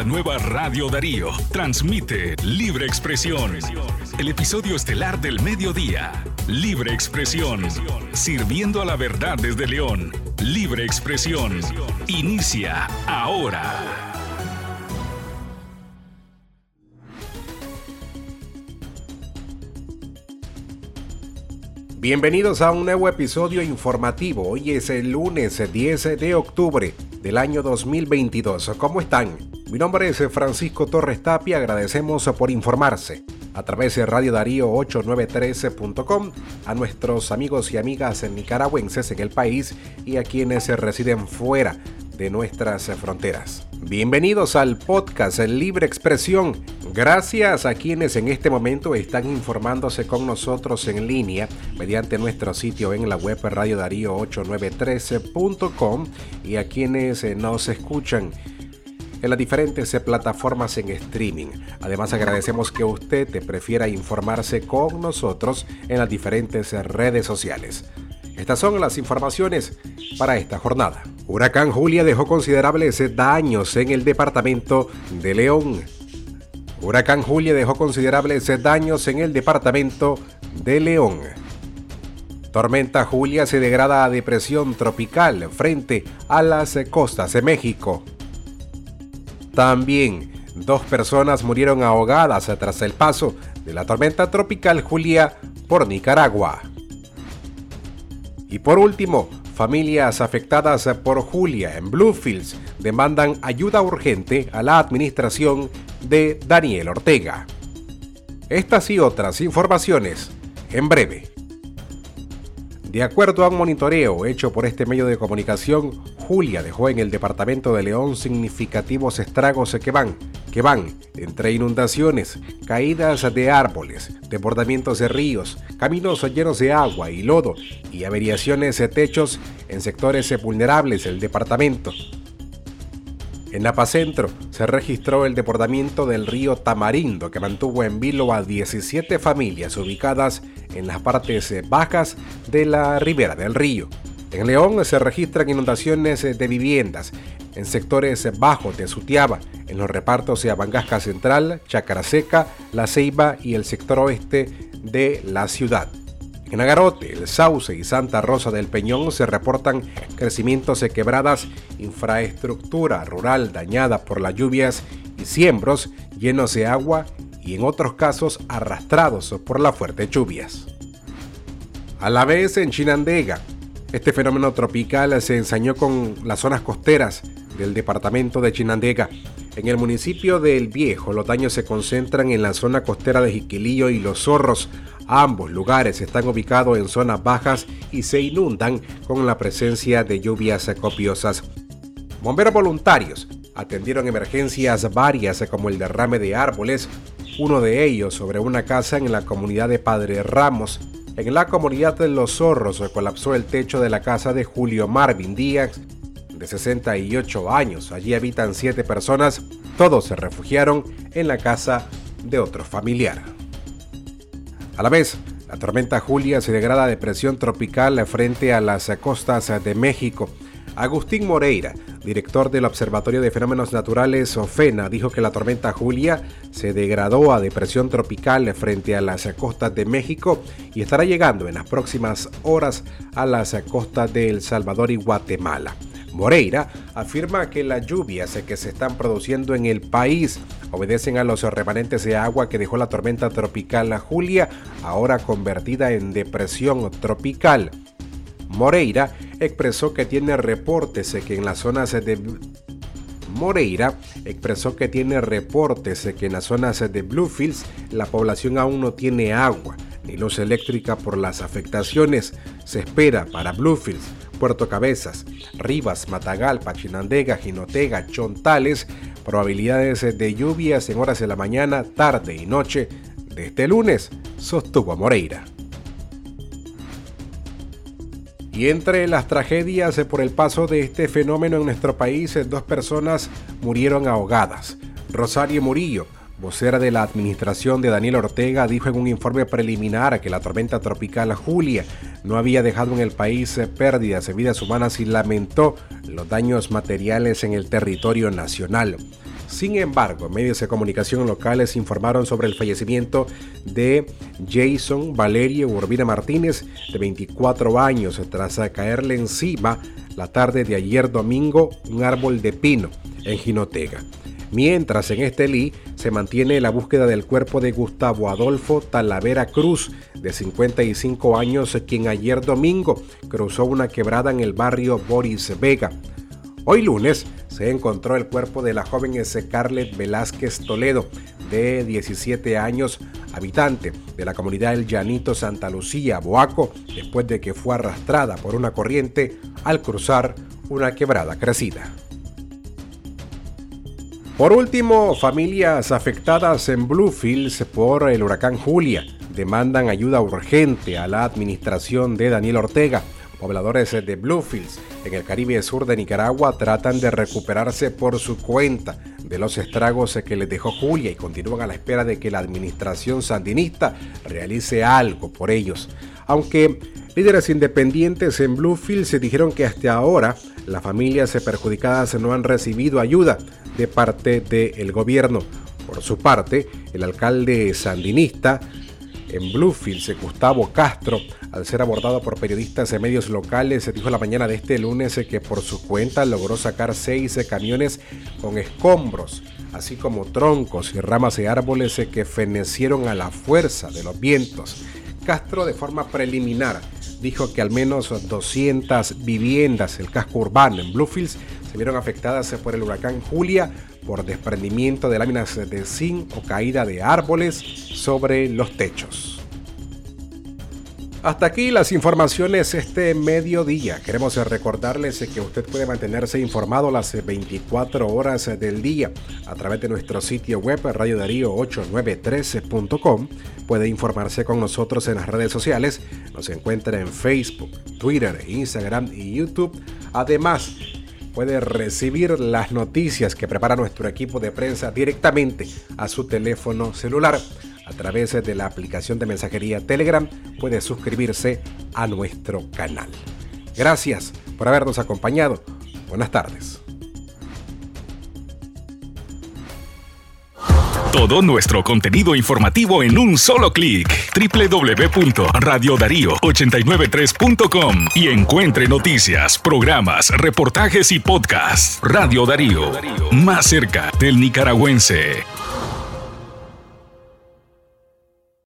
la nueva Radio Darío. Transmite Libre Expresión. El episodio estelar del mediodía. Libre Expresión. Sirviendo a la verdad desde León. Libre Expresión. Inicia ahora. Bienvenidos a un nuevo episodio informativo. Hoy es el lunes 10 de octubre del año 2022. ¿Cómo están? Mi nombre es Francisco Torres Tapia. Agradecemos por informarse a través de Radio Darío 8913.com a nuestros amigos y amigas nicaragüenses en el país y a quienes residen fuera de nuestras fronteras. Bienvenidos al podcast Libre Expresión. Gracias a quienes en este momento están informándose con nosotros en línea mediante nuestro sitio en la web Radio Darío 8913.com y a quienes nos escuchan en las diferentes plataformas en streaming. Además agradecemos que usted te prefiera informarse con nosotros en las diferentes redes sociales. Estas son las informaciones para esta jornada. Huracán Julia dejó considerables daños en el departamento de León. Huracán Julia dejó considerables daños en el departamento de León. Tormenta Julia se degrada a depresión tropical frente a las costas de México. También dos personas murieron ahogadas tras el paso de la tormenta tropical Julia por Nicaragua. Y por último, familias afectadas por Julia en Bluefields demandan ayuda urgente a la administración de Daniel Ortega. Estas y otras informaciones en breve. De acuerdo a un monitoreo hecho por este medio de comunicación, Julia dejó en el departamento de León significativos estragos que van, que van entre inundaciones, caídas de árboles, desbordamientos de ríos, caminos llenos de agua y lodo y averiaciones de techos en sectores vulnerables del departamento. En Apacentro se registró el desbordamiento del río Tamarindo que mantuvo en vilo a 17 familias ubicadas en las partes bajas de la ribera del río. En León se registran inundaciones de viviendas en sectores bajos de Sutiaba, en los repartos de Abangasca Central, Chacaraseca, La Ceiba y el sector oeste de la ciudad. En Agarote, El Sauce y Santa Rosa del Peñón se reportan crecimientos de quebradas, infraestructura rural dañada por las lluvias y siembros llenos de agua y en otros casos arrastrados por las fuertes lluvias. A la vez en Chinandega, este fenómeno tropical se ensañó con las zonas costeras del departamento de Chinandega. En el municipio de El Viejo, los daños se concentran en la zona costera de Jiquilillo y Los Zorros, Ambos lugares están ubicados en zonas bajas y se inundan con la presencia de lluvias copiosas. Bomberos voluntarios atendieron emergencias varias como el derrame de árboles, uno de ellos sobre una casa en la comunidad de Padre Ramos. En la comunidad de Los Zorros colapsó el techo de la casa de Julio Marvin Díaz, de 68 años. Allí habitan siete personas. Todos se refugiaron en la casa de otro familiar. A la vez, la tormenta Julia se degrada a depresión tropical frente a las costas de México. Agustín Moreira, director del Observatorio de Fenómenos Naturales OFENA, dijo que la tormenta Julia se degradó a depresión tropical frente a las costas de México y estará llegando en las próximas horas a las costas de El Salvador y Guatemala. Moreira afirma que las lluvias que se están produciendo en el país obedecen a los remanentes de agua que dejó la tormenta tropical Julia, ahora convertida en depresión tropical. Moreira expresó que tiene reportes que en las zonas de Moreira expresó que tiene reportes que en las zonas de Bluefields la población aún no tiene agua ni luz eléctrica por las afectaciones. Se espera para Bluefields Puerto Cabezas, Rivas, Matagalpa, Chinandega, Jinotega, Chontales, probabilidades de lluvias en horas de la mañana, tarde y noche de este lunes, sostuvo Moreira. Y entre las tragedias por el paso de este fenómeno en nuestro país, dos personas murieron ahogadas. Rosario Murillo, vocera de la administración de Daniel Ortega, dijo en un informe preliminar que la tormenta tropical Julia no había dejado en el país pérdidas de vidas humanas y lamentó los daños materiales en el territorio nacional. Sin embargo, medios de comunicación locales informaron sobre el fallecimiento de Jason Valerio Urbina Martínez, de 24 años, tras caerle encima la tarde de ayer domingo un árbol de pino en Jinotega. Mientras en este Lee se mantiene la búsqueda del cuerpo de Gustavo Adolfo Talavera Cruz, de 55 años, quien ayer domingo cruzó una quebrada en el barrio Boris Vega. Hoy lunes se encontró el cuerpo de la joven Scarlett Velázquez Toledo, de 17 años, habitante de la comunidad El Llanito Santa Lucía, Boaco, después de que fue arrastrada por una corriente al cruzar una quebrada crecida. Por último, familias afectadas en Bluefields por el huracán Julia demandan ayuda urgente a la administración de Daniel Ortega. Pobladores de Bluefields, en el Caribe Sur de Nicaragua, tratan de recuperarse por su cuenta de los estragos que les dejó Julia y continúan a la espera de que la administración sandinista realice algo por ellos. Aunque líderes independientes en Bluefields se dijeron que hasta ahora las familias perjudicadas no han recibido ayuda de parte del gobierno. Por su parte, el alcalde sandinista en Bluefields, Gustavo Castro, al ser abordado por periodistas de medios locales, se dijo la mañana de este lunes que por su cuenta logró sacar seis camiones con escombros, así como troncos y ramas de árboles que fenecieron a la fuerza de los vientos. Castro, de forma preliminar, dijo que al menos 200 viviendas del casco urbano en Bluefields se vieron afectadas por el huracán Julia por desprendimiento de láminas de zinc o caída de árboles sobre los techos. Hasta aquí las informaciones este mediodía. Queremos recordarles que usted puede mantenerse informado las 24 horas del día a través de nuestro sitio web radiodarío8913.com. Puede informarse con nosotros en las redes sociales. Nos encuentra en Facebook, Twitter, Instagram y YouTube. Además, puede recibir las noticias que prepara nuestro equipo de prensa directamente a su teléfono celular. A través de la aplicación de mensajería Telegram puede suscribirse a nuestro canal. Gracias por habernos acompañado. Buenas tardes. Todo nuestro contenido informativo en un solo clic. www.radiodarío893.com y encuentre noticias, programas, reportajes y podcasts. Radio Darío, más cerca del nicaragüense.